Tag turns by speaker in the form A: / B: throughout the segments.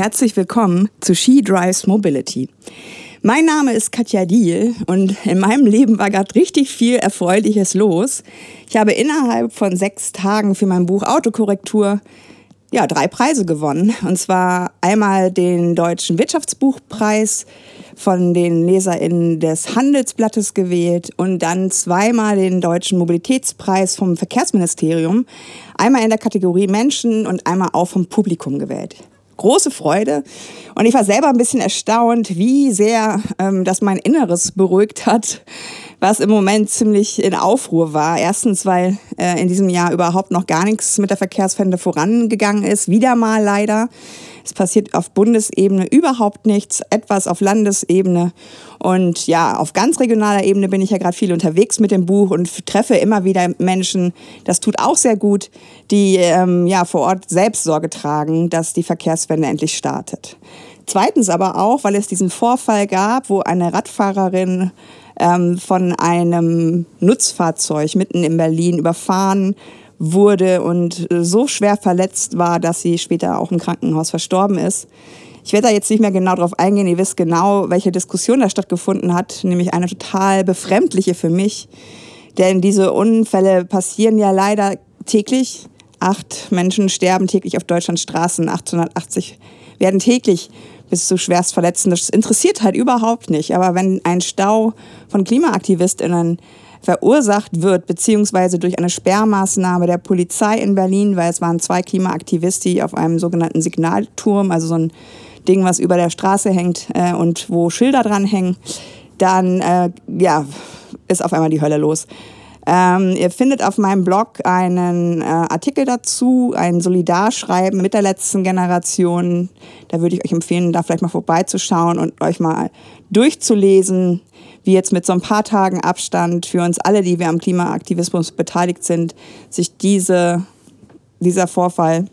A: Herzlich willkommen zu She Drives Mobility. Mein Name ist Katja Diel und in meinem Leben war gerade richtig viel Erfreuliches los. Ich habe innerhalb von sechs Tagen für mein Buch Autokorrektur ja, drei Preise gewonnen. Und zwar einmal den Deutschen Wirtschaftsbuchpreis von den LeserInnen des Handelsblattes gewählt und dann zweimal den Deutschen Mobilitätspreis vom Verkehrsministerium. Einmal in der Kategorie Menschen und einmal auch vom Publikum gewählt große Freude. Und ich war selber ein bisschen erstaunt, wie sehr ähm, das mein Inneres beruhigt hat, was im Moment ziemlich in Aufruhr war. Erstens, weil äh, in diesem Jahr überhaupt noch gar nichts mit der Verkehrswende vorangegangen ist. Wieder mal leider. Es passiert auf Bundesebene überhaupt nichts, etwas auf Landesebene. Und ja, auf ganz regionaler Ebene bin ich ja gerade viel unterwegs mit dem Buch und treffe immer wieder Menschen, das tut auch sehr gut, die ähm, ja vor Ort selbst Sorge tragen, dass die Verkehrswende endlich startet. Zweitens aber auch, weil es diesen Vorfall gab, wo eine Radfahrerin ähm, von einem Nutzfahrzeug mitten in Berlin überfahren wurde und so schwer verletzt war, dass sie später auch im Krankenhaus verstorben ist. Ich werde da jetzt nicht mehr genau drauf eingehen. Ihr wisst genau, welche Diskussion da stattgefunden hat, nämlich eine total befremdliche für mich. Denn diese Unfälle passieren ja leider täglich. Acht Menschen sterben täglich auf Deutschlands Straßen, 880 werden täglich bis zu Schwerstverletzten. Das interessiert halt überhaupt nicht. Aber wenn ein Stau von KlimaaktivistInnen verursacht wird, beziehungsweise durch eine Sperrmaßnahme der Polizei in Berlin, weil es waren zwei Klimaaktivisten, auf einem sogenannten Signalturm, also so ein Ding, was über der Straße hängt äh, und wo Schilder dran hängen, dann äh, ja, ist auf einmal die Hölle los. Ähm, ihr findet auf meinem Blog einen äh, Artikel dazu, ein Solidarschreiben mit der letzten Generation. Da würde ich euch empfehlen, da vielleicht mal vorbeizuschauen und euch mal durchzulesen, wie jetzt mit so ein paar Tagen Abstand für uns alle, die wir am Klimaaktivismus beteiligt sind, sich diese, dieser Vorfall,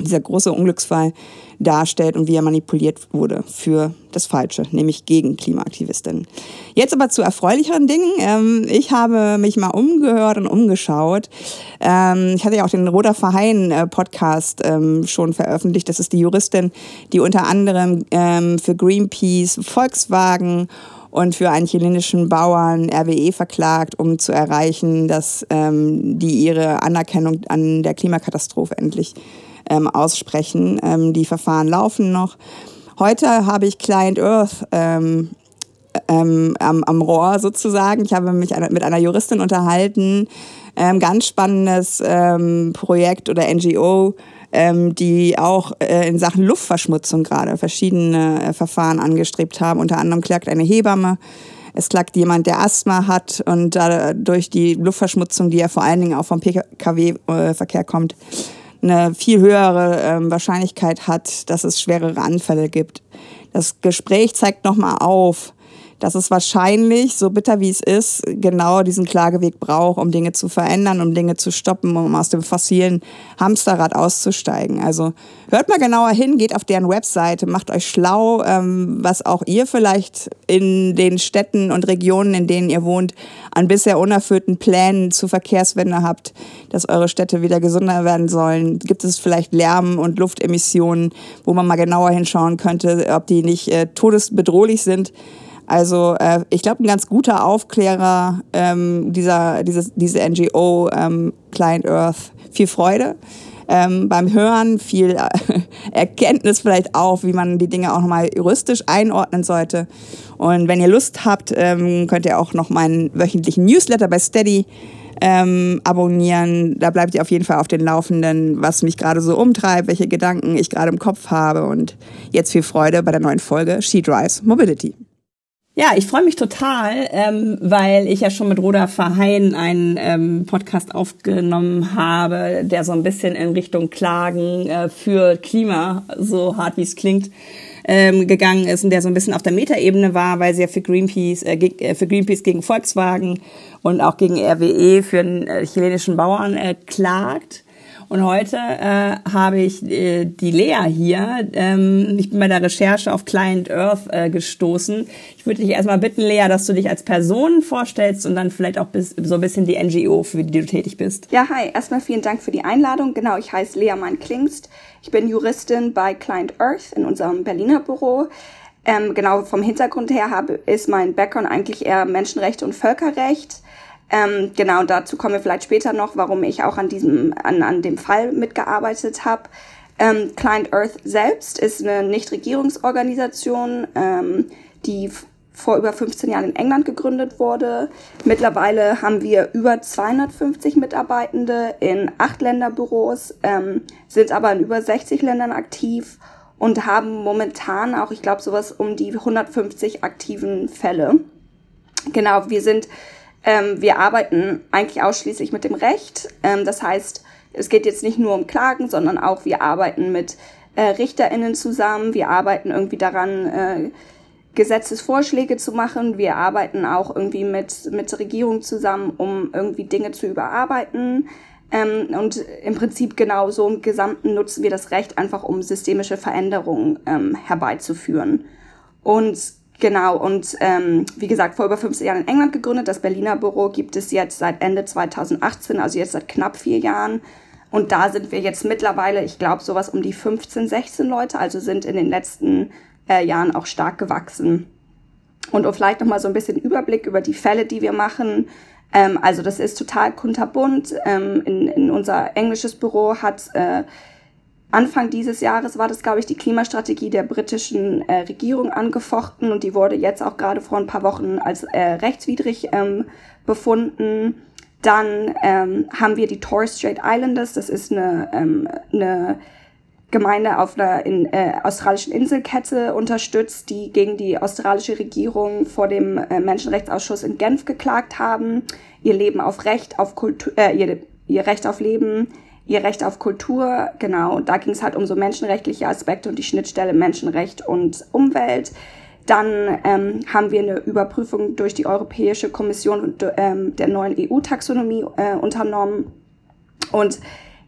A: dieser große Unglücksfall darstellt und wie er manipuliert wurde für das Falsche, nämlich gegen Klimaaktivistinnen. Jetzt aber zu erfreulicheren Dingen. Ähm, ich habe mich mal umgehört und umgeschaut. Ähm, ich hatte ja auch den Roter Verheyen äh, Podcast ähm, schon veröffentlicht. Das ist die Juristin, die unter anderem für Greenpeace, Volkswagen und für einen chilenischen Bauern RWE verklagt, um zu erreichen, dass ähm, die ihre Anerkennung an der Klimakatastrophe endlich ähm, aussprechen. Ähm, die Verfahren laufen noch. Heute habe ich Client Earth ähm, ähm, am, am Rohr sozusagen. Ich habe mich mit einer Juristin unterhalten. Ähm, ganz spannendes ähm, Projekt oder NGO, ähm, die auch äh, in Sachen Luftverschmutzung gerade verschiedene äh, Verfahren angestrebt haben. Unter anderem klagt eine Hebamme. Es klagt jemand, der Asthma hat und dadurch die Luftverschmutzung, die ja vor allen Dingen auch vom Pkw-Verkehr kommt, eine viel höhere ähm, Wahrscheinlichkeit hat, dass es schwerere Anfälle gibt. Das Gespräch zeigt nochmal auf, dass es wahrscheinlich, so bitter wie es ist, genau diesen Klageweg braucht, um Dinge zu verändern, um Dinge zu stoppen, um aus dem fossilen Hamsterrad auszusteigen. Also hört mal genauer hin, geht auf deren Webseite, macht euch schlau, ähm, was auch ihr vielleicht in den Städten und Regionen, in denen ihr wohnt, an bisher unerfüllten Plänen zur Verkehrswende habt, dass eure Städte wieder gesünder werden sollen. Gibt es vielleicht Lärm- und Luftemissionen, wo man mal genauer hinschauen könnte, ob die nicht äh, todesbedrohlich sind? Also äh, ich glaube, ein ganz guter Aufklärer ähm, dieser, dieses, diese NGO ähm, Client Earth. Viel Freude ähm, beim Hören, viel äh, Erkenntnis vielleicht auch, wie man die Dinge auch nochmal juristisch einordnen sollte. Und wenn ihr Lust habt, ähm, könnt ihr auch noch meinen wöchentlichen Newsletter bei Steady ähm, abonnieren. Da bleibt ihr auf jeden Fall auf den Laufenden, was mich gerade so umtreibt, welche Gedanken ich gerade im Kopf habe. Und jetzt viel Freude bei der neuen Folge She Drives Mobility.
B: Ja, ich freue mich total, ähm, weil ich ja schon mit Roda Verheyen einen ähm, Podcast aufgenommen habe, der so ein bisschen in Richtung Klagen äh, für Klima, so hart wie es klingt, ähm, gegangen ist und der so ein bisschen auf der Metaebene war, weil sie ja für Greenpeace, äh, äh, für Greenpeace gegen Volkswagen und auch gegen RWE für einen äh, chilenischen Bauern äh, klagt. Und heute äh, habe ich äh, die Lea hier. Ähm, ich bin bei der Recherche auf Client Earth äh, gestoßen. Ich würde dich erstmal bitten, Lea, dass du dich als Person vorstellst und dann vielleicht auch bis, so ein bisschen die NGO, für die du tätig bist.
C: Ja, hi. Erstmal vielen Dank für die Einladung. Genau, ich heiße Lea Mann-Klingst. Ich bin Juristin bei Client Earth in unserem Berliner Büro. Ähm, genau vom Hintergrund her habe, ist mein Background eigentlich eher Menschenrechte und Völkerrecht. Ähm, genau, dazu kommen wir vielleicht später noch, warum ich auch an diesem, an, an dem Fall mitgearbeitet habe. Ähm, Client Earth selbst ist eine Nichtregierungsorganisation, ähm, die vor über 15 Jahren in England gegründet wurde. Mittlerweile haben wir über 250 Mitarbeitende in acht Länderbüros, ähm, sind aber in über 60 Ländern aktiv und haben momentan auch, ich glaube, sowas um die 150 aktiven Fälle. Genau, wir sind ähm, wir arbeiten eigentlich ausschließlich mit dem Recht. Ähm, das heißt, es geht jetzt nicht nur um Klagen, sondern auch wir arbeiten mit äh, RichterInnen zusammen. Wir arbeiten irgendwie daran, äh, Gesetzesvorschläge zu machen. Wir arbeiten auch irgendwie mit, mit Regierung zusammen, um irgendwie Dinge zu überarbeiten. Ähm, und im Prinzip genau so im Gesamten nutzen wir das Recht einfach, um systemische Veränderungen ähm, herbeizuführen. Und Genau, und ähm, wie gesagt, vor über 15 Jahren in England gegründet. Das Berliner Büro gibt es jetzt seit Ende 2018, also jetzt seit knapp vier Jahren. Und da sind wir jetzt mittlerweile, ich glaube, sowas um die 15, 16 Leute, also sind in den letzten äh, Jahren auch stark gewachsen. Und um vielleicht nochmal so ein bisschen Überblick über die Fälle, die wir machen. Ähm, also das ist total kunterbunt. Ähm, in, in unser englisches Büro hat äh, Anfang dieses Jahres war das, glaube ich, die Klimastrategie der britischen äh, Regierung angefochten und die wurde jetzt auch gerade vor ein paar Wochen als äh, rechtswidrig ähm, befunden. Dann ähm, haben wir die Torres Strait Islanders, das ist eine, ähm, eine Gemeinde auf einer in, äh, australischen Inselkette unterstützt, die gegen die australische Regierung vor dem äh, Menschenrechtsausschuss in Genf geklagt haben. Ihr Leben auf Recht auf Kultur, äh, ihr, ihr Recht auf Leben ihr Recht auf Kultur, genau, da ging es halt um so menschenrechtliche Aspekte und die Schnittstelle Menschenrecht und Umwelt. Dann ähm, haben wir eine Überprüfung durch die Europäische Kommission ähm, der neuen EU-Taxonomie äh, unternommen. Und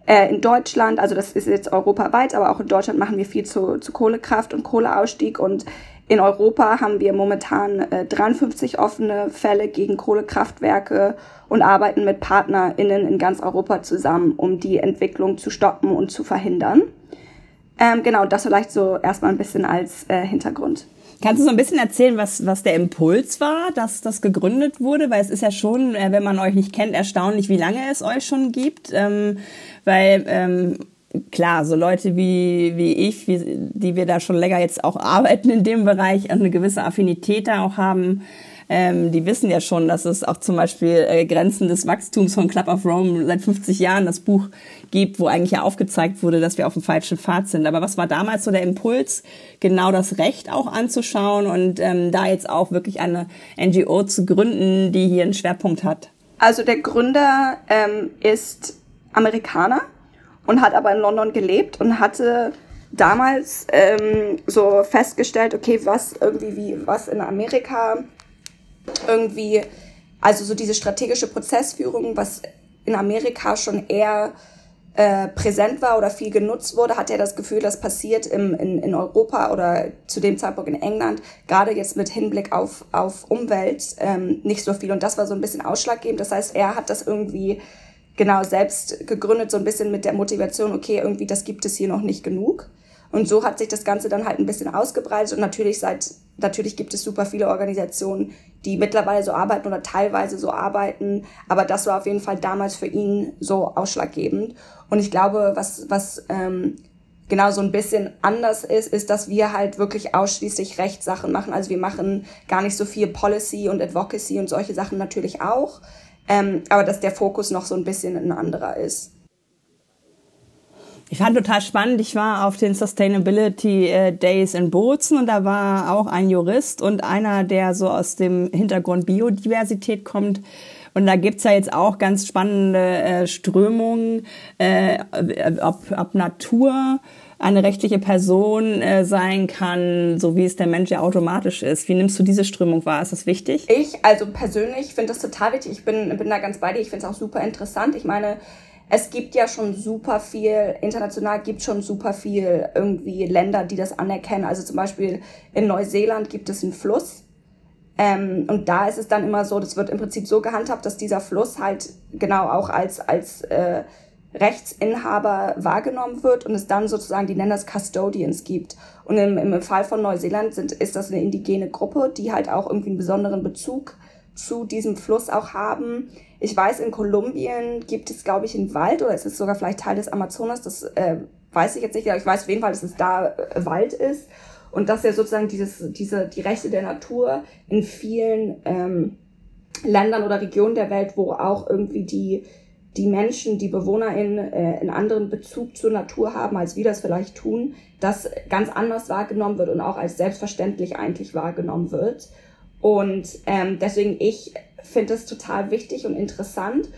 C: äh, in Deutschland, also das ist jetzt europaweit, aber auch in Deutschland machen wir viel zu, zu Kohlekraft und Kohleausstieg. Und in Europa haben wir momentan äh, 53 offene Fälle gegen Kohlekraftwerke und arbeiten mit PartnerInnen in ganz Europa zusammen, um die Entwicklung zu stoppen und zu verhindern. Ähm, genau, das vielleicht so erstmal ein bisschen als äh, Hintergrund.
B: Kannst du so ein bisschen erzählen, was, was der Impuls war, dass das gegründet wurde? Weil es ist ja schon, äh, wenn man euch nicht kennt, erstaunlich, wie lange es euch schon gibt. Ähm, weil ähm, klar, so Leute wie, wie ich, wie, die wir da schon länger jetzt auch arbeiten in dem Bereich eine gewisse Affinität da auch haben, ähm, die wissen ja schon, dass es auch zum Beispiel äh, Grenzen des Wachstums von Club of Rome seit 50 Jahren das Buch gibt, wo eigentlich ja aufgezeigt wurde, dass wir auf dem falschen Pfad sind. Aber was war damals so der Impuls, genau das Recht auch anzuschauen und ähm, da jetzt auch wirklich eine NGO zu gründen, die hier einen Schwerpunkt hat?
C: Also der Gründer ähm, ist Amerikaner und hat aber in London gelebt und hatte damals ähm, so festgestellt, okay, was irgendwie wie was in Amerika irgendwie, also so diese strategische Prozessführung, was in Amerika schon eher äh, präsent war oder viel genutzt wurde, hat er das Gefühl, das passiert im, in, in Europa oder zu dem Zeitpunkt in England, gerade jetzt mit Hinblick auf, auf Umwelt, ähm, nicht so viel. Und das war so ein bisschen ausschlaggebend. Das heißt, er hat das irgendwie genau selbst gegründet, so ein bisschen mit der Motivation, okay, irgendwie das gibt es hier noch nicht genug. Und so hat sich das Ganze dann halt ein bisschen ausgebreitet und natürlich seit, natürlich gibt es super viele Organisationen, die mittlerweile so arbeiten oder teilweise so arbeiten, aber das war auf jeden Fall damals für ihn so ausschlaggebend. Und ich glaube, was, was ähm, genau so ein bisschen anders ist, ist, dass wir halt wirklich ausschließlich Rechtssachen machen. Also wir machen gar nicht so viel Policy und Advocacy und solche Sachen natürlich auch ähm, aber dass der Fokus noch so ein bisschen ein anderer ist.
B: Ich fand total spannend. Ich war auf den Sustainability äh, Days in Bozen und da war auch ein Jurist und einer, der so aus dem Hintergrund Biodiversität kommt. Und da gibt's ja jetzt auch ganz spannende äh, Strömungen, äh, ob, ob Natur eine rechtliche Person äh, sein kann, so wie es der Mensch ja automatisch ist. Wie nimmst du diese Strömung wahr? Ist das wichtig?
C: Ich, also persönlich finde das total wichtig. Ich bin, bin da ganz bei dir. Ich finde es auch super interessant. Ich meine, es gibt ja schon super viel, international gibt schon super viel irgendwie Länder, die das anerkennen. Also zum Beispiel in Neuseeland gibt es einen Fluss. Ähm, und da ist es dann immer so, das wird im Prinzip so gehandhabt, dass dieser Fluss halt genau auch als, als äh, Rechtsinhaber wahrgenommen wird und es dann sozusagen, die nennen das Custodians gibt. Und im, im Fall von Neuseeland sind, ist das eine indigene Gruppe, die halt auch irgendwie einen besonderen Bezug zu diesem Fluss auch haben. Ich weiß, in Kolumbien gibt es, glaube ich, einen Wald oder ist es sogar vielleicht Teil des Amazonas, das äh, weiß ich jetzt nicht, aber ich weiß auf jeden Fall, dass es da äh, Wald ist und dass ja sozusagen dieses, diese, die Rechte der Natur in vielen ähm, Ländern oder Regionen der Welt, wo auch irgendwie die, die Menschen, die BewohnerInnen äh, einen anderen Bezug zur Natur haben, als wir das vielleicht tun, das ganz anders wahrgenommen wird und auch als selbstverständlich eigentlich wahrgenommen wird. Und ähm, deswegen, ich finde es total wichtig und interessant.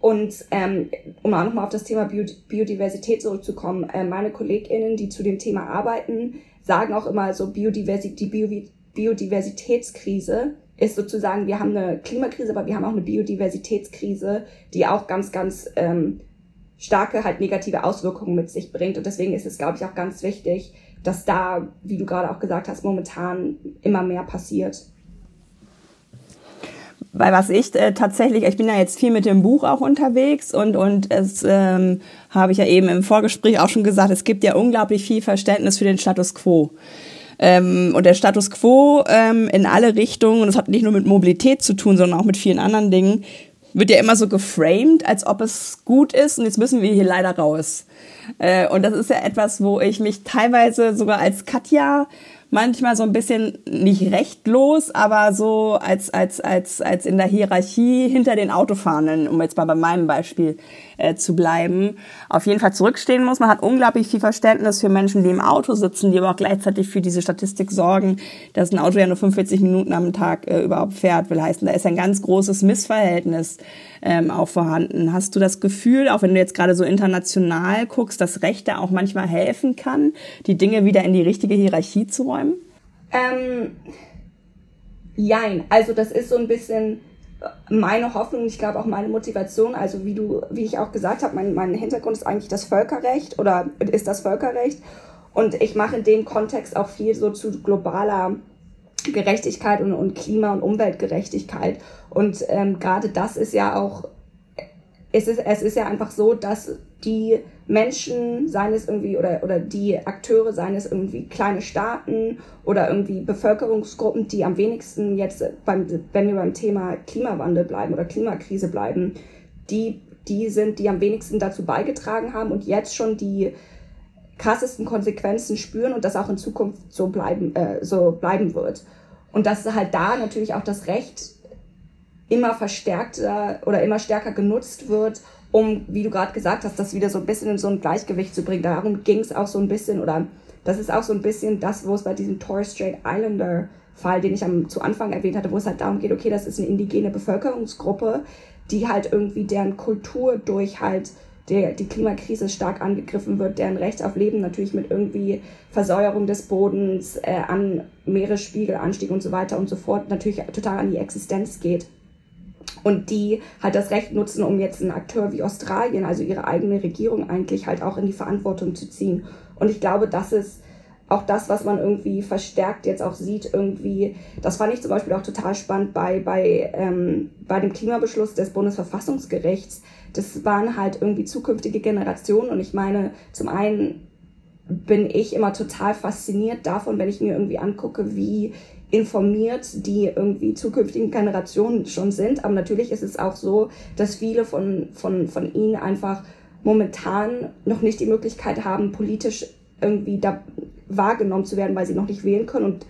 C: Und ähm, um auch nochmal auf das Thema Biodiversität zurückzukommen, äh, meine KollegInnen, die zu dem Thema arbeiten, sagen auch immer so, Biodiversi die Bio Biodiversitätskrise ist sozusagen, wir haben eine Klimakrise, aber wir haben auch eine Biodiversitätskrise, die auch ganz, ganz ähm, starke halt negative Auswirkungen mit sich bringt. Und deswegen ist es, glaube ich, auch ganz wichtig, dass da, wie du gerade auch gesagt hast, momentan immer mehr passiert.
B: Weil was ich äh, tatsächlich, ich bin ja jetzt viel mit dem Buch auch unterwegs und, und es ähm, habe ich ja eben im Vorgespräch auch schon gesagt, es gibt ja unglaublich viel Verständnis für den Status quo. Ähm, und der Status quo ähm, in alle Richtungen, und das hat nicht nur mit Mobilität zu tun, sondern auch mit vielen anderen Dingen, wird ja immer so geframed, als ob es gut ist und jetzt müssen wir hier leider raus. Äh, und das ist ja etwas, wo ich mich teilweise sogar als Katja manchmal so ein bisschen nicht rechtlos, aber so als, als, als, als in der Hierarchie hinter den Autofahrenden, um jetzt mal bei meinem Beispiel äh, zu bleiben, auf jeden Fall zurückstehen muss. Man hat unglaublich viel Verständnis für Menschen, die im Auto sitzen, die aber auch gleichzeitig für diese Statistik sorgen, dass ein Auto ja nur 45 Minuten am Tag äh, überhaupt fährt, will heißen, da ist ein ganz großes Missverhältnis ähm, auch vorhanden. Hast du das Gefühl, auch wenn du jetzt gerade so international guckst, dass Rechte auch manchmal helfen kann, die Dinge wieder in die richtige Hierarchie zu räumen?
C: Ähm, jein. Also das ist so ein bisschen meine Hoffnung, ich glaube auch meine Motivation, also wie du, wie ich auch gesagt habe, mein, mein Hintergrund ist eigentlich das Völkerrecht oder ist das Völkerrecht. Und ich mache in dem Kontext auch viel so zu globaler Gerechtigkeit und, und Klima- und Umweltgerechtigkeit. Und ähm, gerade das ist ja auch, es ist, es ist ja einfach so, dass die Menschen, seien es irgendwie, oder, oder die Akteure, seien es irgendwie kleine Staaten oder irgendwie Bevölkerungsgruppen, die am wenigsten jetzt, beim, wenn wir beim Thema Klimawandel bleiben oder Klimakrise bleiben, die, die sind, die am wenigsten dazu beigetragen haben und jetzt schon die krassesten Konsequenzen spüren und das auch in Zukunft so bleiben, äh, so bleiben wird. Und dass halt da natürlich auch das Recht immer verstärkter oder immer stärker genutzt wird, um, wie du gerade gesagt hast, das wieder so ein bisschen in so ein Gleichgewicht zu bringen. Darum ging es auch so ein bisschen, oder das ist auch so ein bisschen das, wo es bei diesem Torres Strait Islander Fall, den ich am, zu Anfang erwähnt hatte, wo es halt darum geht, okay, das ist eine indigene Bevölkerungsgruppe, die halt irgendwie deren Kultur durch halt der, die Klimakrise stark angegriffen wird, deren Recht auf Leben natürlich mit irgendwie Versäuerung des Bodens, äh, an Meeresspiegelanstieg und so weiter und so fort natürlich total an die Existenz geht. Und die halt das Recht nutzen, um jetzt einen Akteur wie Australien, also ihre eigene Regierung eigentlich halt auch in die Verantwortung zu ziehen. Und ich glaube, das ist auch das, was man irgendwie verstärkt jetzt auch sieht, irgendwie, das fand ich zum Beispiel auch total spannend bei, bei, ähm, bei dem Klimabeschluss des Bundesverfassungsgerichts. Das waren halt irgendwie zukünftige Generationen und ich meine, zum einen bin ich immer total fasziniert davon, wenn ich mir irgendwie angucke, wie informiert die irgendwie zukünftigen Generationen schon sind. Aber natürlich ist es auch so, dass viele von, von, von ihnen einfach momentan noch nicht die Möglichkeit haben, politisch irgendwie da wahrgenommen zu werden, weil sie noch nicht wählen können und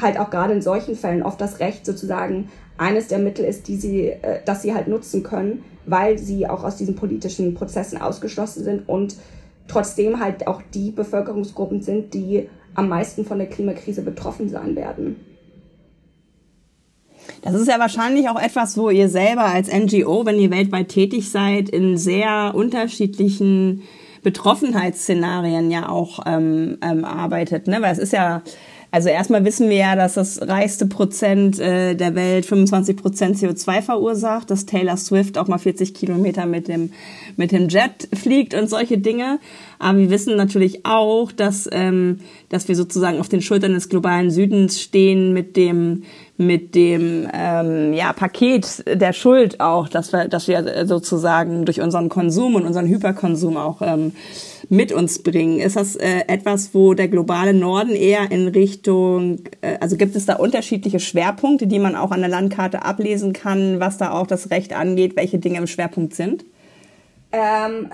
C: halt auch gerade in solchen Fällen oft das Recht sozusagen eines der Mittel ist, die sie, äh, dass sie halt nutzen können, weil sie auch aus diesen politischen Prozessen ausgeschlossen sind und trotzdem halt auch die Bevölkerungsgruppen sind, die am meisten von der Klimakrise betroffen sein werden.
B: Das ist ja wahrscheinlich auch etwas, wo ihr selber als NGO, wenn ihr weltweit tätig seid, in sehr unterschiedlichen Betroffenheitsszenarien ja auch ähm, ähm, arbeitet. Ne? Weil es ist ja Also erstmal wissen wir ja, dass das reichste Prozent äh, der Welt 25 Prozent CO2 verursacht, dass Taylor Swift auch mal 40 Kilometer mit dem, mit dem Jet fliegt und solche Dinge. Aber wir wissen natürlich auch, dass, ähm, dass wir sozusagen auf den Schultern des globalen Südens stehen mit dem, mit dem ähm, ja, Paket der Schuld auch, dass wir, dass wir sozusagen durch unseren Konsum und unseren Hyperkonsum auch ähm, mit uns bringen? Ist das äh, etwas, wo der globale Norden eher in Richtung, äh, also gibt es da unterschiedliche Schwerpunkte, die man auch an der Landkarte ablesen kann, was da auch das Recht angeht, welche Dinge im Schwerpunkt sind?
C: Ähm,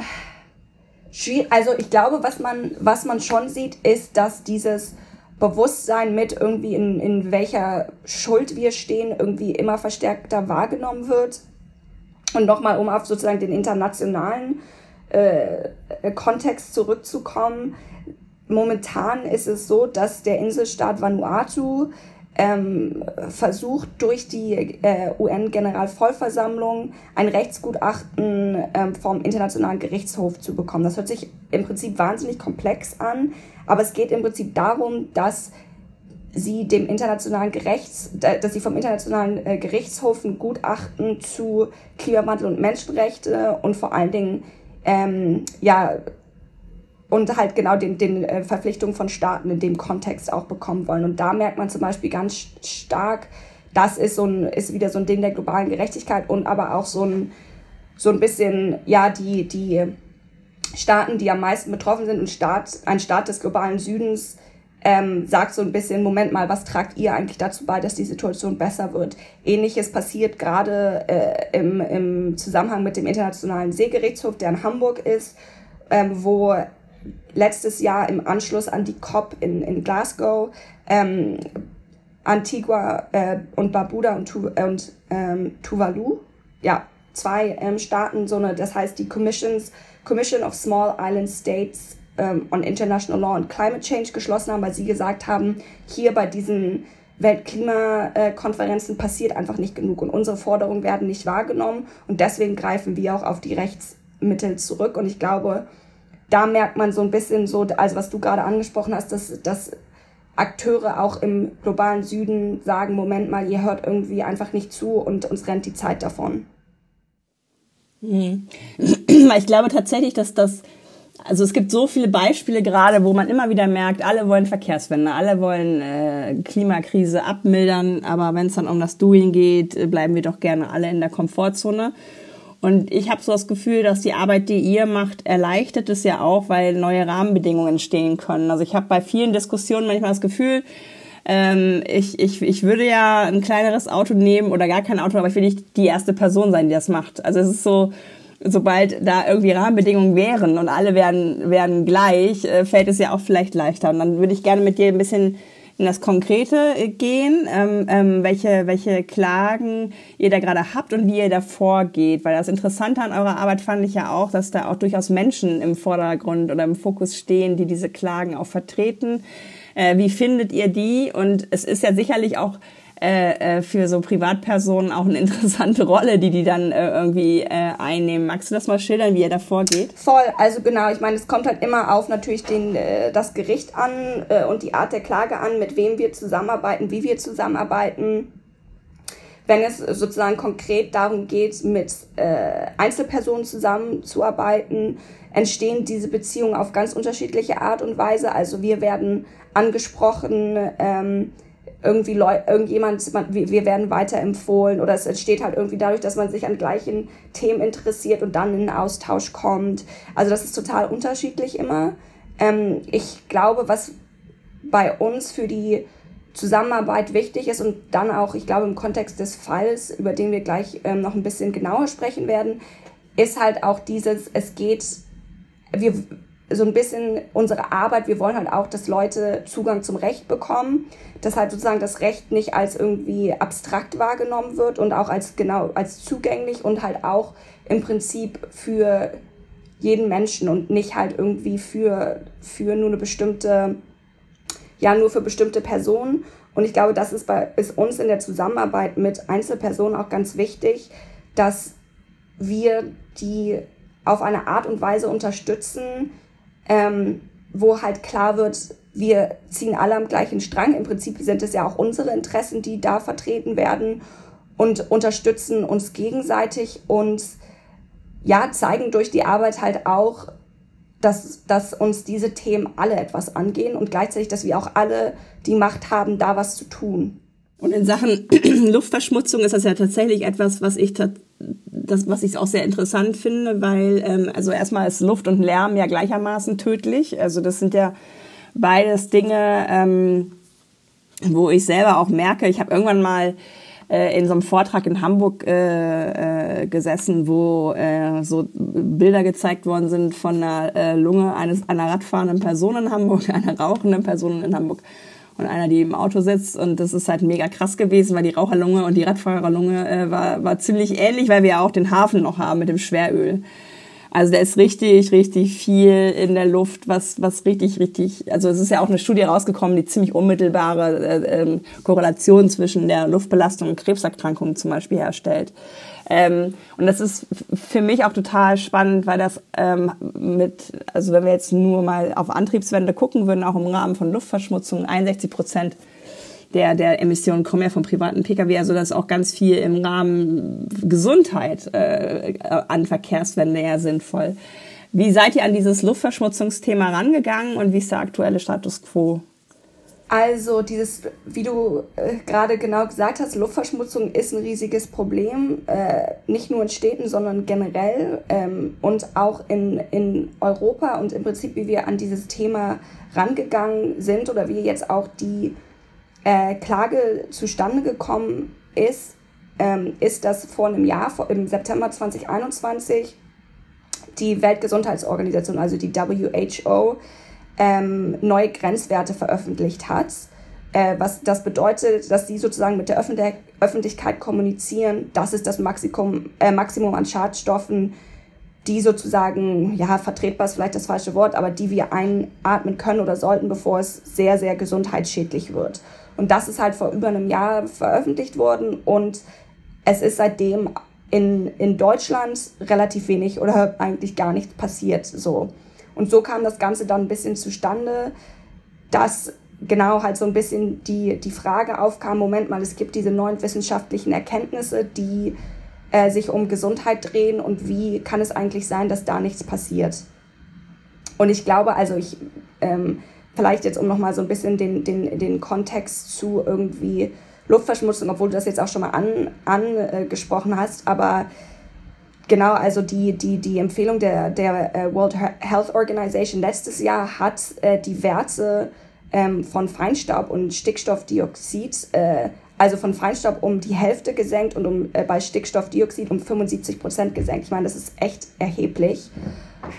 C: also ich glaube, was man, was man schon sieht, ist, dass dieses Bewusstsein mit irgendwie in, in welcher Schuld wir stehen, irgendwie immer verstärkter wahrgenommen wird. Und nochmal, um auf sozusagen den internationalen äh, Kontext zurückzukommen. Momentan ist es so, dass der Inselstaat Vanuatu ähm, versucht, durch die äh, UN-Generalvollversammlung ein Rechtsgutachten ähm, vom Internationalen Gerichtshof zu bekommen. Das hört sich im Prinzip wahnsinnig komplex an, aber es geht im Prinzip darum, dass sie dem internationalen Gerichts, dass sie vom internationalen äh, Gerichtshof ein Gutachten zu Klimawandel und Menschenrechte und vor allen Dingen ähm, ja, und halt genau den, den äh, Verpflichtungen von Staaten in dem Kontext auch bekommen wollen. Und da merkt man zum Beispiel ganz stark, das ist so ein, ist wieder so ein Ding der globalen Gerechtigkeit und aber auch so ein, so ein bisschen, ja, die, die Staaten, die am meisten betroffen sind, ein Staat, ein Staat des globalen Südens, ähm, sagt so ein bisschen, Moment mal, was tragt ihr eigentlich dazu bei, dass die Situation besser wird? Ähnliches passiert gerade äh, im, im Zusammenhang mit dem Internationalen Seegerichtshof, der in Hamburg ist, ähm, wo letztes Jahr im Anschluss an die COP in, in Glasgow ähm, Antigua äh, und Barbuda und, tu und ähm, Tuvalu, ja, zwei ähm, Staaten, so eine, das heißt die Commissions, Commission of Small Island States ähm, on International Law and Climate Change geschlossen haben, weil sie gesagt haben, hier bei diesen Weltklimakonferenzen passiert einfach nicht genug und unsere Forderungen werden nicht wahrgenommen und deswegen greifen wir auch auf die Rechtsmittel zurück. Und ich glaube, da merkt man so ein bisschen so, also was du gerade angesprochen hast, dass, dass Akteure auch im globalen Süden sagen, Moment mal, ihr hört irgendwie einfach nicht zu und uns rennt die Zeit davon.
B: Hm. Ich glaube tatsächlich, dass das also es gibt so viele Beispiele gerade, wo man immer wieder merkt, alle wollen Verkehrswende, alle wollen äh, Klimakrise abmildern, aber wenn es dann um das Doing geht, äh, bleiben wir doch gerne alle in der Komfortzone. Und ich habe so das Gefühl, dass die Arbeit, die ihr macht, erleichtert es ja auch, weil neue Rahmenbedingungen entstehen können. Also ich habe bei vielen Diskussionen manchmal das Gefühl, ähm, ich, ich, ich würde ja ein kleineres Auto nehmen oder gar kein Auto, aber ich will nicht die erste Person sein, die das macht. Also es ist so, sobald da irgendwie Rahmenbedingungen wären und alle werden, werden gleich, äh, fällt es ja auch vielleicht leichter. Und dann würde ich gerne mit dir ein bisschen in das Konkrete äh, gehen, ähm, ähm, welche, welche Klagen ihr da gerade habt und wie ihr da vorgeht. Weil das Interessante an eurer Arbeit fand ich ja auch, dass da auch durchaus Menschen im Vordergrund oder im Fokus stehen, die diese Klagen auch vertreten. Äh, wie findet ihr die? Und es ist ja sicherlich auch äh, äh, für so Privatpersonen auch eine interessante Rolle, die die dann äh, irgendwie äh, einnehmen. Magst du das mal schildern, wie ihr da vorgeht?
C: Voll, also genau, ich meine, es kommt halt immer auf natürlich den, äh, das Gericht an äh, und die Art der Klage an, mit wem wir zusammenarbeiten, wie wir zusammenarbeiten. Wenn es sozusagen konkret darum geht, mit äh, Einzelpersonen zusammenzuarbeiten, entstehen diese Beziehungen auf ganz unterschiedliche Art und Weise. Also wir werden angesprochen, ähm, irgendwie Leu irgendjemand, man, wir werden weiterempfohlen oder es entsteht halt irgendwie dadurch, dass man sich an gleichen Themen interessiert und dann in einen Austausch kommt. Also das ist total unterschiedlich immer. Ähm, ich glaube, was bei uns für die Zusammenarbeit wichtig ist und dann auch, ich glaube, im Kontext des Falls, über den wir gleich ähm, noch ein bisschen genauer sprechen werden, ist halt auch dieses, es geht, wir, so ein bisschen unsere Arbeit, wir wollen halt auch, dass Leute Zugang zum Recht bekommen, dass halt sozusagen das Recht nicht als irgendwie abstrakt wahrgenommen wird und auch als genau als zugänglich und halt auch im Prinzip für jeden Menschen und nicht halt irgendwie für für nur eine bestimmte ja nur für bestimmte Personen. Und ich glaube, das ist bei ist uns in der Zusammenarbeit mit Einzelpersonen auch ganz wichtig, dass wir die auf eine Art und Weise unterstützen, ähm, wo halt klar wird, wir ziehen alle am gleichen Strang. Im Prinzip sind es ja auch unsere Interessen, die da vertreten werden und unterstützen uns gegenseitig und ja, zeigen durch die Arbeit halt auch, dass, dass uns diese Themen alle etwas angehen und gleichzeitig, dass wir auch alle die Macht haben, da was zu tun.
B: Und in Sachen Luftverschmutzung ist das ja tatsächlich etwas, was ich das, was ich auch sehr interessant finde, weil ähm, also erstmal ist Luft und Lärm ja gleichermaßen tödlich. Also das sind ja beides Dinge, ähm, wo ich selber auch merke, ich habe irgendwann mal äh, in so einem Vortrag in Hamburg äh, äh, gesessen, wo äh, so Bilder gezeigt worden sind von einer äh, Lunge eines einer radfahrenden Person in Hamburg, einer rauchenden Person in Hamburg und einer, die im Auto sitzt. Und das ist halt mega krass gewesen, weil die Raucherlunge und die Radfahrerlunge äh, war, war ziemlich ähnlich, weil wir ja auch den Hafen noch haben mit dem Schweröl. Also da ist richtig, richtig viel in der Luft, was, was richtig, richtig, also es ist ja auch eine Studie rausgekommen, die ziemlich unmittelbare äh, äh, Korrelation zwischen der Luftbelastung und Krebserkrankungen zum Beispiel herstellt. Ähm, und das ist für mich auch total spannend, weil das ähm, mit, also wenn wir jetzt nur mal auf Antriebswende gucken würden, auch im Rahmen von Luftverschmutzung, 61 Prozent der, der Emissionen kommen ja vom privaten Pkw, also das ist auch ganz viel im Rahmen Gesundheit äh, an Verkehrswende ja sinnvoll. Wie seid ihr an dieses Luftverschmutzungsthema rangegangen und wie ist der aktuelle Status quo?
C: Also dieses, wie du äh, gerade genau gesagt hast, Luftverschmutzung ist ein riesiges Problem, äh, nicht nur in Städten, sondern generell ähm, und auch in, in Europa und im Prinzip, wie wir an dieses Thema rangegangen sind oder wie jetzt auch die äh, Klage zustande gekommen ist, ähm, ist, dass vor einem Jahr, vor, im September 2021, die Weltgesundheitsorganisation, also die WHO, ähm, neue Grenzwerte veröffentlicht hat. Äh, was das bedeutet, dass sie sozusagen mit der Öffentlich Öffentlichkeit kommunizieren, das ist das Maximum, äh, Maximum an Schadstoffen, die sozusagen, ja, vertretbar ist vielleicht das falsche Wort, aber die wir einatmen können oder sollten, bevor es sehr, sehr gesundheitsschädlich wird. Und das ist halt vor über einem Jahr veröffentlicht worden und es ist seitdem in, in Deutschland relativ wenig oder eigentlich gar nichts passiert, so. Und so kam das Ganze dann ein bisschen zustande, dass genau halt so ein bisschen die, die Frage aufkam, Moment mal, es gibt diese neuen wissenschaftlichen Erkenntnisse, die äh, sich um Gesundheit drehen und wie kann es eigentlich sein, dass da nichts passiert. Und ich glaube, also ich, ähm, vielleicht jetzt um nochmal so ein bisschen den, den, den Kontext zu irgendwie Luftverschmutzung, obwohl du das jetzt auch schon mal angesprochen an, äh, hast, aber Genau, also die, die, die Empfehlung der, der äh, World Health Organization letztes Jahr hat äh, die Werte ähm, von Feinstaub und Stickstoffdioxid, äh, also von Feinstaub um die Hälfte gesenkt und um, äh, bei Stickstoffdioxid um 75 Prozent gesenkt. Ich meine, das ist echt erheblich.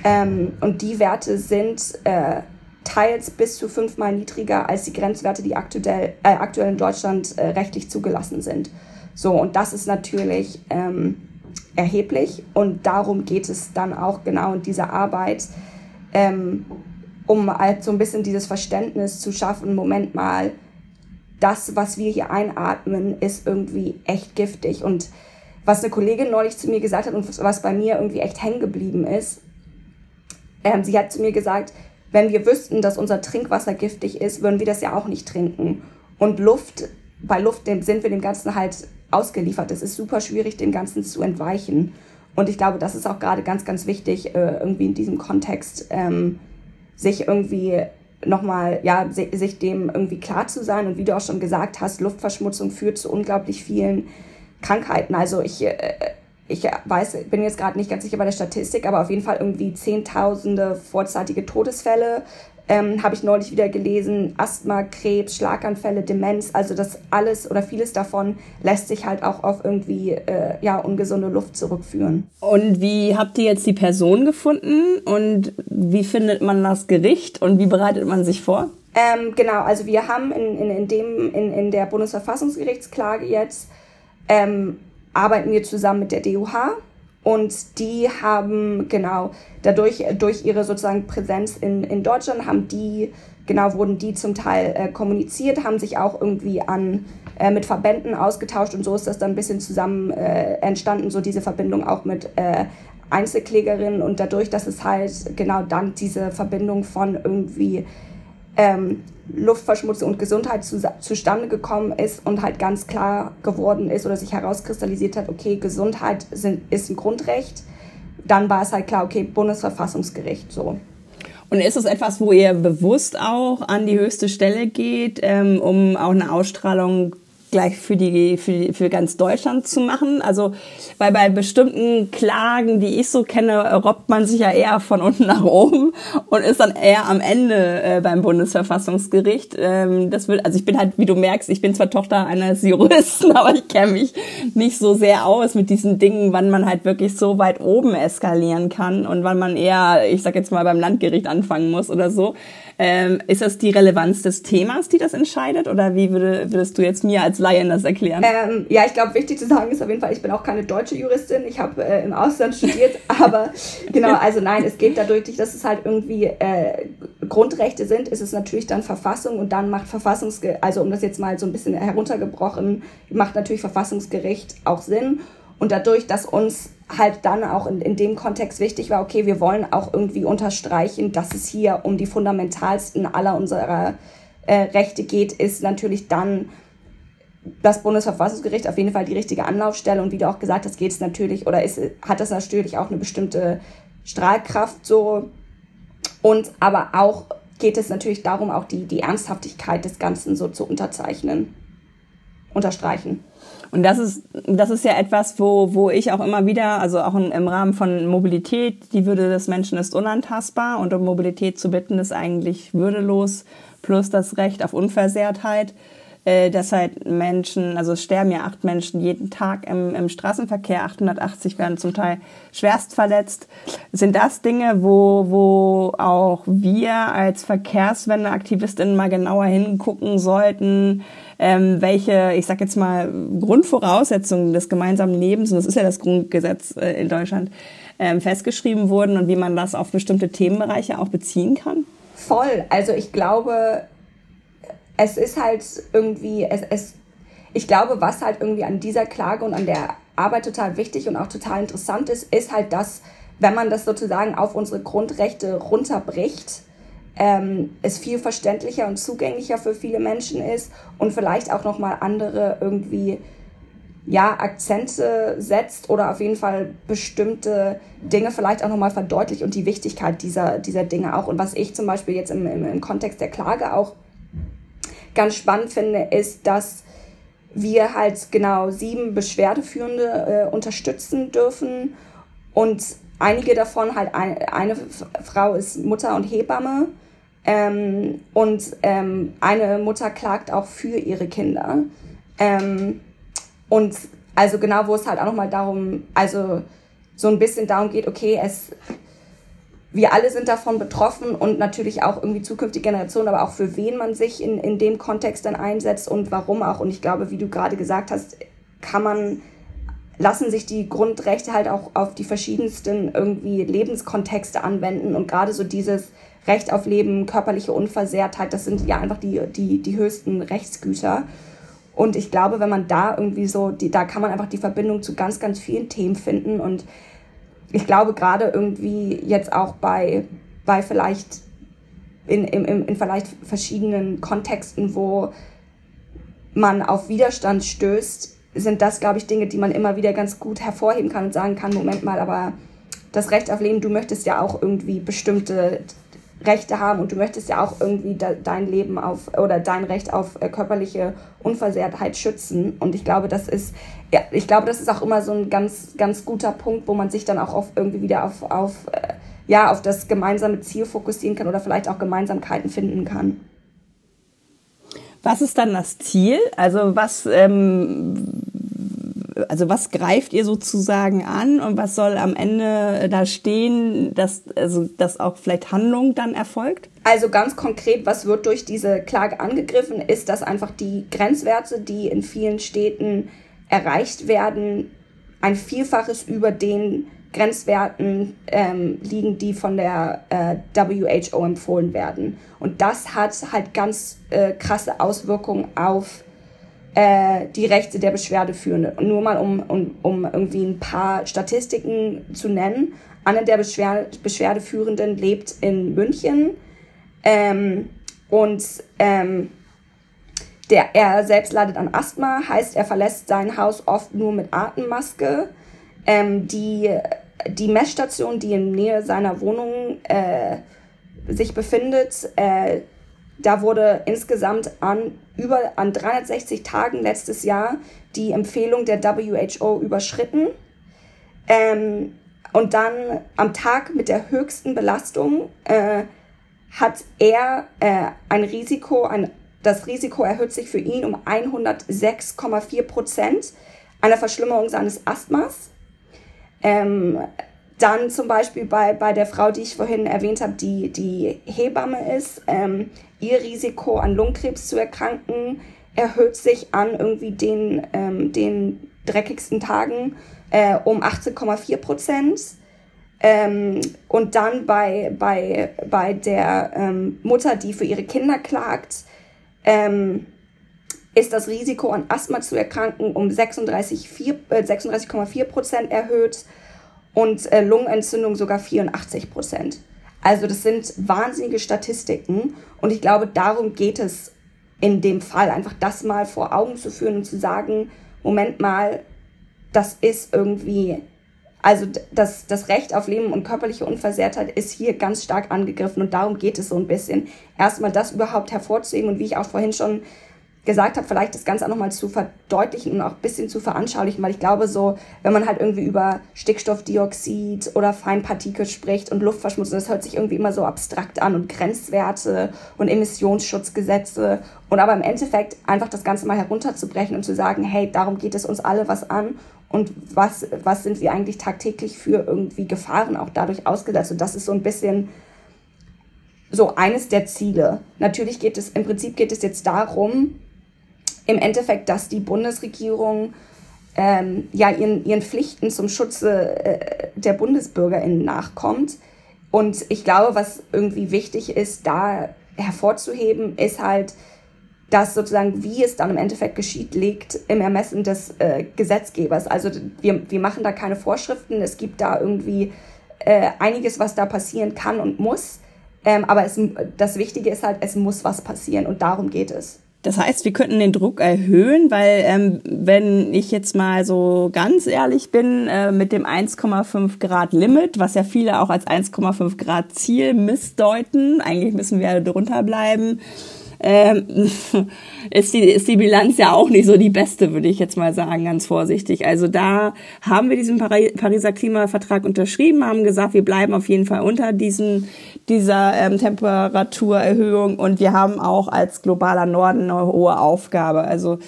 C: Ähm, und die Werte sind äh, teils bis zu fünfmal niedriger als die Grenzwerte, die aktuell, äh, aktuell in Deutschland äh, rechtlich zugelassen sind. So, und das ist natürlich... Ähm, erheblich und darum geht es dann auch genau in dieser Arbeit, ähm, um halt so ein bisschen dieses Verständnis zu schaffen, Moment mal, das, was wir hier einatmen, ist irgendwie echt giftig. Und was eine Kollegin neulich zu mir gesagt hat und was bei mir irgendwie echt hängen geblieben ist, ähm, sie hat zu mir gesagt, wenn wir wüssten, dass unser Trinkwasser giftig ist, würden wir das ja auch nicht trinken. Und Luft, bei Luft sind wir dem Ganzen halt ausgeliefert. Es ist super schwierig, dem Ganzen zu entweichen. Und ich glaube, das ist auch gerade ganz, ganz wichtig, äh, irgendwie in diesem Kontext, ähm, sich irgendwie nochmal, ja, sich dem irgendwie klar zu sein. Und wie du auch schon gesagt hast, Luftverschmutzung führt zu unglaublich vielen Krankheiten. Also ich, äh, ich weiß, bin jetzt gerade nicht ganz sicher bei der Statistik, aber auf jeden Fall irgendwie Zehntausende vorzeitige Todesfälle ähm, habe ich neulich wieder gelesen, Asthma, Krebs, Schlaganfälle, Demenz, also das alles oder vieles davon lässt sich halt auch auf irgendwie äh, ja, ungesunde Luft zurückführen.
B: Und wie habt ihr jetzt die Person gefunden und wie findet man das Gericht und wie bereitet man sich vor?
C: Ähm, genau, also wir haben in, in, in, dem, in, in der Bundesverfassungsgerichtsklage jetzt ähm, arbeiten wir zusammen mit der DUH und die haben genau dadurch, durch ihre sozusagen Präsenz in, in Deutschland, haben die, genau, wurden die zum Teil äh, kommuniziert, haben sich auch irgendwie an, äh, mit Verbänden ausgetauscht und so ist das dann ein bisschen zusammen äh, entstanden, so diese Verbindung auch mit äh, Einzelklägerin und dadurch, dass es halt genau dann diese Verbindung von irgendwie ähm, Luftverschmutzung und Gesundheit zu, zustande gekommen ist und halt ganz klar geworden ist oder sich herauskristallisiert hat, okay, Gesundheit sind, ist ein Grundrecht, dann war es halt klar, okay, Bundesverfassungsgericht so.
B: Und ist es etwas, wo ihr bewusst auch an die höchste Stelle geht, ähm, um auch eine Ausstrahlung gleich für die für, für ganz Deutschland zu machen. Also weil bei bestimmten Klagen, die ich so kenne, robbt man sich ja eher von unten nach oben und ist dann eher am Ende äh, beim Bundesverfassungsgericht. Ähm, das wird, also ich bin halt, wie du merkst, ich bin zwar Tochter eines Juristen, aber ich kenne mich nicht so sehr aus mit diesen Dingen, wann man halt wirklich so weit oben eskalieren kann und wann man eher, ich sag jetzt mal, beim Landgericht anfangen muss oder so. Ähm, ist das die Relevanz des Themas, die das entscheidet? Oder wie würde, würdest du jetzt mir als Laien das erklären?
C: Ähm, ja, ich glaube, wichtig zu sagen ist auf jeden Fall, ich bin auch keine deutsche Juristin. Ich habe äh, im Ausland studiert. aber genau, also nein, es geht dadurch, dass es halt irgendwie äh, Grundrechte sind, ist es natürlich dann Verfassung und dann macht Verfassungsgericht, also um das jetzt mal so ein bisschen heruntergebrochen, macht natürlich Verfassungsgericht auch Sinn. Und dadurch, dass uns halt dann auch in, in dem Kontext wichtig war, okay, wir wollen auch irgendwie unterstreichen, dass es hier um die fundamentalsten aller unserer äh, Rechte geht, ist natürlich dann das Bundesverfassungsgericht auf jeden Fall die richtige Anlaufstelle und wie du auch gesagt hast, geht es natürlich oder ist, hat das natürlich auch eine bestimmte Strahlkraft so und aber auch geht es natürlich darum, auch die, die Ernsthaftigkeit des Ganzen so zu unterzeichnen, unterstreichen.
B: Und das ist, das ist ja etwas, wo, wo ich auch immer wieder, also auch im Rahmen von Mobilität, die Würde des Menschen ist unantastbar und um Mobilität zu bitten ist eigentlich würdelos, plus das Recht auf Unversehrtheit äh, dass halt Menschen, also es sterben ja acht Menschen jeden Tag im, im Straßenverkehr, 880 werden zum Teil schwerst verletzt. Sind das Dinge, wo, wo auch wir als Verkehrswendeaktivistinnen mal genauer hingucken sollten, ähm, welche, ich sag jetzt mal, Grundvoraussetzungen des gemeinsamen Lebens, und das ist ja das Grundgesetz äh, in Deutschland, ähm, festgeschrieben wurden und wie man das auf bestimmte Themenbereiche auch beziehen kann?
C: Voll. Also ich glaube, es ist halt irgendwie, es, es, ich glaube, was halt irgendwie an dieser Klage und an der Arbeit total wichtig und auch total interessant ist, ist halt das, wenn man das sozusagen auf unsere Grundrechte runterbricht, ähm, es viel verständlicher und zugänglicher für viele Menschen ist und vielleicht auch nochmal andere irgendwie ja, Akzente setzt oder auf jeden Fall bestimmte Dinge vielleicht auch nochmal verdeutlicht und die Wichtigkeit dieser, dieser Dinge auch. Und was ich zum Beispiel jetzt im, im, im Kontext der Klage auch ganz spannend finde, ist, dass wir halt genau sieben Beschwerdeführende äh, unterstützen dürfen und einige davon halt ein, eine Frau ist Mutter und Hebamme ähm, und ähm, eine Mutter klagt auch für ihre Kinder ähm, und also genau wo es halt auch nochmal darum also so ein bisschen darum geht okay es wir alle sind davon betroffen und natürlich auch irgendwie zukünftige Generationen, aber auch für wen man sich in, in dem Kontext dann einsetzt und warum auch. Und ich glaube, wie du gerade gesagt hast, kann man, lassen sich die Grundrechte halt auch auf die verschiedensten irgendwie Lebenskontexte anwenden und gerade so dieses Recht auf Leben, körperliche Unversehrtheit, das sind ja einfach die, die, die höchsten Rechtsgüter. Und ich glaube, wenn man da irgendwie so, die, da kann man einfach die Verbindung zu ganz, ganz vielen Themen finden und ich glaube gerade irgendwie jetzt auch bei, bei vielleicht in, in, in vielleicht verschiedenen Kontexten, wo man auf Widerstand stößt, sind das, glaube ich, Dinge, die man immer wieder ganz gut hervorheben kann und sagen kann, Moment mal, aber das Recht auf Leben, du möchtest ja auch irgendwie bestimmte Rechte haben und du möchtest ja auch irgendwie dein Leben auf oder dein Recht auf äh, körperliche Unversehrtheit schützen. Und ich glaube, das ist, ja, ich glaube, das ist auch immer so ein ganz, ganz guter Punkt, wo man sich dann auch auf, irgendwie wieder auf, auf, äh, ja, auf das gemeinsame Ziel fokussieren kann oder vielleicht auch Gemeinsamkeiten finden kann.
B: Was ist dann das Ziel? Also was ähm, also was greift ihr sozusagen an und was soll am Ende da stehen, dass, also, dass auch vielleicht Handlung dann erfolgt?
C: Also ganz konkret, was wird durch diese Klage angegriffen, ist, dass einfach die Grenzwerte, die in vielen Städten erreicht werden, ein Vielfaches über den Grenzwerten ähm, liegen, die von der äh, WHO empfohlen werden. Und das hat halt ganz äh, krasse Auswirkungen auf äh, die Rechte der Beschwerdeführenden. Nur mal, um, um, um irgendwie ein paar Statistiken zu nennen. Eine der Beschwer Beschwerdeführenden lebt in München ähm, und ähm, der, er selbst leidet an Asthma, heißt, er verlässt sein Haus oft nur mit Atemmaske. Ähm, die, die Messstation, die in Nähe seiner Wohnung äh, sich befindet, äh, da wurde insgesamt an über an 360 Tagen letztes Jahr die Empfehlung der WHO überschritten. Ähm, und dann am Tag mit der höchsten Belastung äh, hat er äh, ein Risiko, ein das Risiko erhöht sich für ihn um 106,4 Prozent einer Verschlimmerung seines Asthmas. Ähm, dann zum Beispiel bei, bei der Frau, die ich vorhin erwähnt habe, die, die Hebamme ist, ähm, ihr Risiko an Lungenkrebs zu erkranken erhöht sich an irgendwie den, ähm, den dreckigsten Tagen äh, um 18,4 Prozent. Ähm, und dann bei, bei, bei der ähm, Mutter, die für ihre Kinder klagt, ähm, ist das Risiko an Asthma zu erkranken um 36,4 äh, 36, Prozent erhöht und äh, Lungenentzündung sogar 84 Prozent. Also das sind wahnsinnige Statistiken und ich glaube, darum geht es in dem Fall, einfach das mal vor Augen zu führen und zu sagen, Moment mal, das ist irgendwie, also das, das Recht auf Leben und körperliche Unversehrtheit ist hier ganz stark angegriffen und darum geht es so ein bisschen. Erstmal das überhaupt hervorzuheben und wie ich auch vorhin schon gesagt habe, vielleicht das Ganze auch nochmal zu verdeutlichen und auch ein bisschen zu veranschaulichen, weil ich glaube so, wenn man halt irgendwie über Stickstoffdioxid oder Feinpartikel spricht und Luftverschmutzung, das hört sich irgendwie immer so abstrakt an und Grenzwerte und Emissionsschutzgesetze und aber im Endeffekt einfach das Ganze mal herunterzubrechen und zu sagen, hey, darum geht es uns alle was an und was, was sind wir eigentlich tagtäglich für irgendwie Gefahren auch dadurch ausgesetzt und das ist so ein bisschen so eines der Ziele. Natürlich geht es, im Prinzip geht es jetzt darum, im Endeffekt, dass die Bundesregierung ähm, ja ihren, ihren Pflichten zum Schutze äh, der BundesbürgerInnen nachkommt. Und ich glaube, was irgendwie wichtig ist, da hervorzuheben, ist halt, dass sozusagen, wie es dann im Endeffekt geschieht, liegt im Ermessen des äh, Gesetzgebers. Also wir, wir machen da keine Vorschriften. Es gibt da irgendwie äh, einiges, was da passieren kann und muss. Ähm, aber es, das Wichtige ist halt, es muss was passieren und darum geht es.
B: Das heißt, wir könnten den Druck erhöhen, weil ähm, wenn ich jetzt mal so ganz ehrlich bin, äh, mit dem 1,5 Grad Limit, was ja viele auch als 1,5 Grad Ziel missdeuten, eigentlich müssen wir ja drunter bleiben, ähm, ist, die, ist die Bilanz ja auch nicht so die beste, würde ich jetzt mal sagen, ganz vorsichtig. Also da haben wir diesen Pariser Klimavertrag unterschrieben, haben gesagt, wir bleiben auf jeden Fall unter diesen, dieser ähm, Temperaturerhöhung und wir haben auch als globaler Norden eine hohe Aufgabe. Also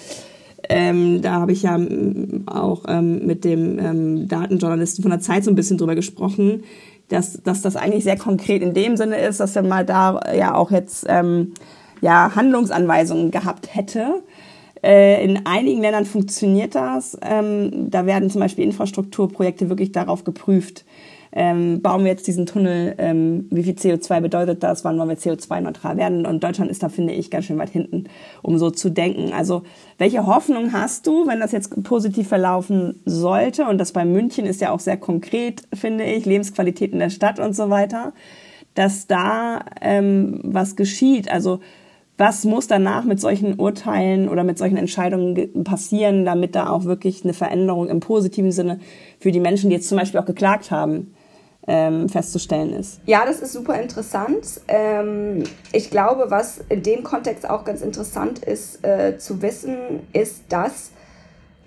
B: ähm, da habe ich ja ähm, auch ähm, mit dem ähm, Datenjournalisten von der Zeit so ein bisschen drüber gesprochen, dass, dass das eigentlich sehr konkret in dem Sinne ist, dass wir mal da ja auch jetzt ähm, ja, Handlungsanweisungen gehabt hätte. Äh, in einigen Ländern funktioniert das. Ähm, da werden zum Beispiel Infrastrukturprojekte wirklich darauf geprüft. Ähm, bauen wir jetzt diesen Tunnel, ähm, wie viel CO2 bedeutet das, wann wollen wir CO2-neutral werden? Und Deutschland ist da, finde ich, ganz schön weit hinten, um so zu denken. Also welche Hoffnung hast du, wenn das jetzt positiv verlaufen sollte? Und das bei München ist ja auch sehr konkret, finde ich, Lebensqualität in der Stadt und so weiter, dass da ähm, was geschieht. Also was muss danach mit solchen Urteilen oder mit solchen Entscheidungen passieren, damit da auch wirklich eine Veränderung im positiven Sinne für die Menschen, die jetzt zum Beispiel auch geklagt haben, ähm, festzustellen ist.
C: Ja, das ist super interessant. Ähm, ich glaube, was in dem Kontext auch ganz interessant ist äh, zu wissen, ist, dass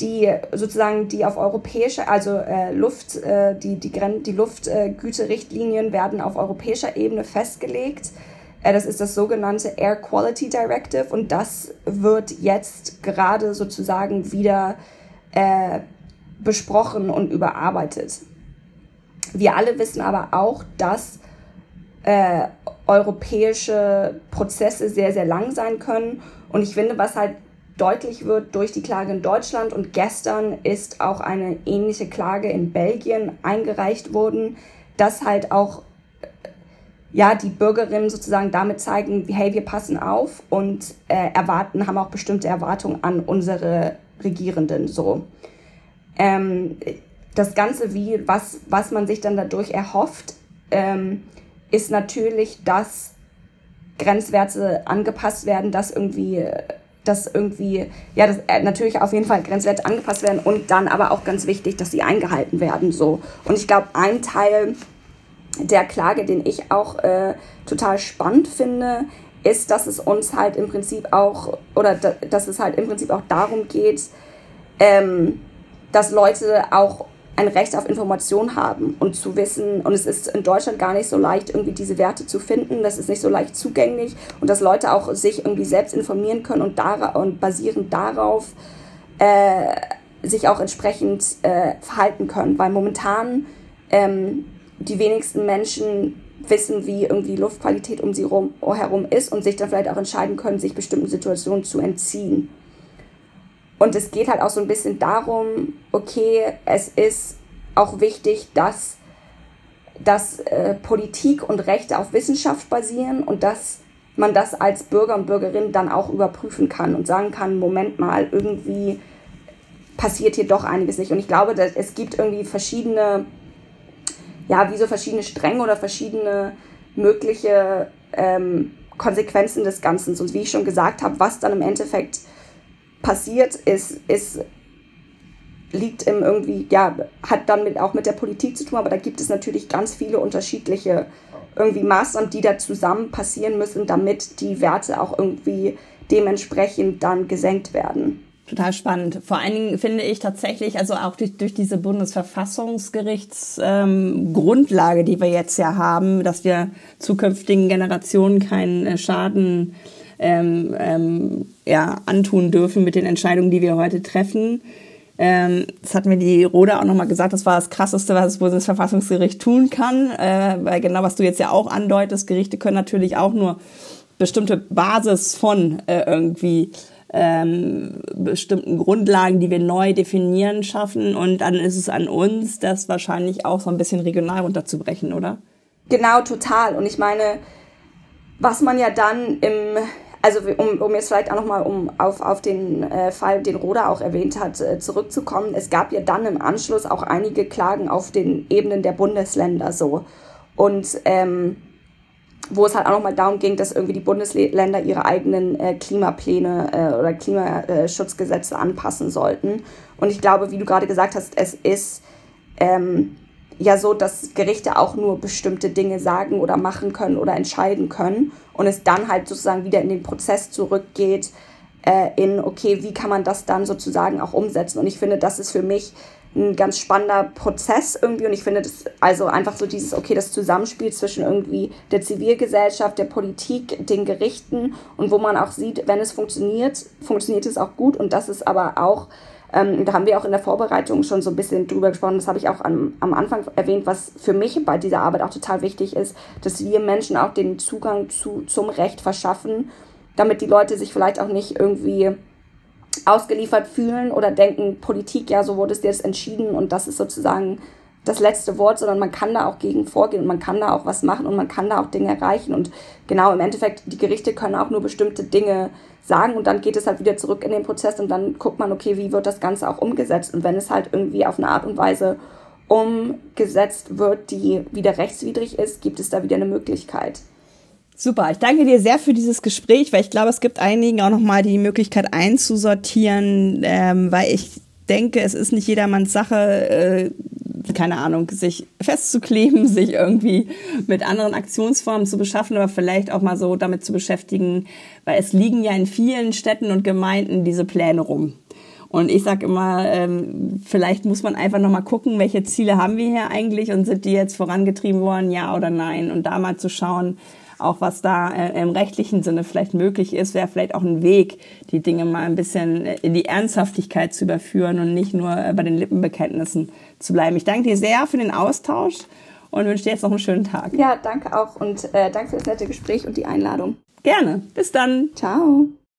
C: die sozusagen die auf europäischer, also äh, Luft, äh, die, die, die Luftgüterichtlinien werden auf europäischer Ebene festgelegt das ist das sogenannte Air Quality Directive und das wird jetzt gerade sozusagen wieder äh, besprochen und überarbeitet. Wir alle wissen aber auch, dass äh, europäische Prozesse sehr, sehr lang sein können. Und ich finde, was halt deutlich wird durch die Klage in Deutschland und gestern ist auch eine ähnliche Klage in Belgien eingereicht worden, dass halt auch ja, die Bürgerinnen sozusagen damit zeigen, hey, wir passen auf und äh, erwarten, haben auch bestimmte Erwartungen an unsere Regierenden so. Ähm, das Ganze, wie, was, was man sich dann dadurch erhofft, ähm, ist natürlich, dass Grenzwerte angepasst werden, dass irgendwie, dass irgendwie, ja, dass äh, natürlich auf jeden Fall Grenzwerte angepasst werden und dann aber auch ganz wichtig, dass sie eingehalten werden, so. Und ich glaube, ein Teil der Klage, den ich auch äh, total spannend finde, ist, dass es uns halt im Prinzip auch, oder dass es halt im Prinzip auch darum geht, ähm, dass Leute auch ein Recht auf Information haben und zu wissen, und es ist in Deutschland gar nicht so leicht, irgendwie diese Werte zu finden, das ist nicht so leicht zugänglich und dass Leute auch sich irgendwie selbst informieren können und, dar und basierend darauf äh, sich auch entsprechend äh, verhalten können, weil momentan ähm, die wenigsten Menschen wissen, wie irgendwie Luftqualität um sie rum, herum ist und sich dann vielleicht auch entscheiden können, sich bestimmten Situationen zu entziehen. Und es geht halt auch so ein bisschen darum, okay, es ist auch wichtig, dass, dass äh, Politik und Rechte auf Wissenschaft basieren und dass man das als Bürger und Bürgerin dann auch überprüfen kann und sagen kann, Moment mal, irgendwie passiert hier doch einiges nicht. Und ich glaube, dass es gibt irgendwie verschiedene ja, wie so verschiedene Stränge oder verschiedene mögliche ähm, Konsequenzen des Ganzen. Und wie ich schon gesagt habe, was dann im Endeffekt passiert, ist, ist liegt im irgendwie, ja, hat dann mit, auch mit der Politik zu tun, aber da gibt es natürlich ganz viele unterschiedliche irgendwie Maßnahmen, die da zusammen passieren müssen, damit die Werte auch irgendwie dementsprechend dann gesenkt werden.
B: Total spannend. Vor allen Dingen finde ich tatsächlich, also auch durch, durch diese Bundesverfassungsgerichtsgrundlage, ähm, die wir jetzt ja haben, dass wir zukünftigen Generationen keinen äh, Schaden ähm, ähm, ja, antun dürfen mit den Entscheidungen, die wir heute treffen. Ähm, das hat mir die Rode auch nochmal gesagt, das war das Krasseste, was das Bundesverfassungsgericht tun kann. Äh, weil genau, was du jetzt ja auch andeutest, Gerichte können natürlich auch nur bestimmte Basis von äh, irgendwie ähm, bestimmten Grundlagen, die wir neu definieren, schaffen. Und dann ist es an uns, das wahrscheinlich auch so ein bisschen regional runterzubrechen, oder?
C: Genau, total. Und ich meine, was man ja dann im, also um, um jetzt vielleicht auch nochmal um auf, auf den äh, Fall, den Roda auch erwähnt hat, äh, zurückzukommen, es gab ja dann im Anschluss auch einige Klagen auf den Ebenen der Bundesländer so. Und ähm, wo es halt auch nochmal darum ging, dass irgendwie die Bundesländer ihre eigenen äh, Klimapläne äh, oder Klimaschutzgesetze anpassen sollten. Und ich glaube, wie du gerade gesagt hast, es ist ähm, ja so, dass Gerichte auch nur bestimmte Dinge sagen oder machen können oder entscheiden können und es dann halt sozusagen wieder in den Prozess zurückgeht, äh, in, okay, wie kann man das dann sozusagen auch umsetzen. Und ich finde, das ist für mich ein ganz spannender Prozess irgendwie. Und ich finde das also einfach so dieses, okay, das Zusammenspiel zwischen irgendwie der Zivilgesellschaft, der Politik, den Gerichten und wo man auch sieht, wenn es funktioniert, funktioniert es auch gut. Und das ist aber auch, ähm, da haben wir auch in der Vorbereitung schon so ein bisschen drüber gesprochen, das habe ich auch am, am Anfang erwähnt, was für mich bei dieser Arbeit auch total wichtig ist, dass wir Menschen auch den Zugang zu, zum Recht verschaffen, damit die Leute sich vielleicht auch nicht irgendwie ausgeliefert fühlen oder denken, Politik, ja, so wurde es jetzt entschieden und das ist sozusagen das letzte Wort, sondern man kann da auch gegen vorgehen und man kann da auch was machen und man kann da auch Dinge erreichen. Und genau im Endeffekt, die Gerichte können auch nur bestimmte Dinge sagen und dann geht es halt wieder zurück in den Prozess und dann guckt man, okay, wie wird das Ganze auch umgesetzt? Und wenn es halt irgendwie auf eine Art und Weise umgesetzt wird, die wieder rechtswidrig ist, gibt es da wieder eine Möglichkeit.
B: Super, ich danke dir sehr für dieses Gespräch, weil ich glaube, es gibt einigen auch nochmal die Möglichkeit einzusortieren, ähm, weil ich denke, es ist nicht jedermanns Sache, äh, keine Ahnung, sich festzukleben, sich irgendwie mit anderen Aktionsformen zu beschaffen, aber vielleicht auch mal so damit zu beschäftigen, weil es liegen ja in vielen Städten und Gemeinden diese Pläne rum. Und ich sage immer, ähm, vielleicht muss man einfach nochmal gucken, welche Ziele haben wir hier eigentlich und sind die jetzt vorangetrieben worden, ja oder nein. Und da mal zu schauen, auch was da äh, im rechtlichen Sinne vielleicht möglich ist, wäre vielleicht auch ein Weg, die Dinge mal ein bisschen äh, in die Ernsthaftigkeit zu überführen und nicht nur äh, bei den Lippenbekenntnissen zu bleiben. Ich danke dir sehr für den Austausch und wünsche dir jetzt noch einen schönen Tag.
C: Ja, danke auch und äh, danke für das nette Gespräch und die Einladung.
B: Gerne. Bis dann.
C: Ciao.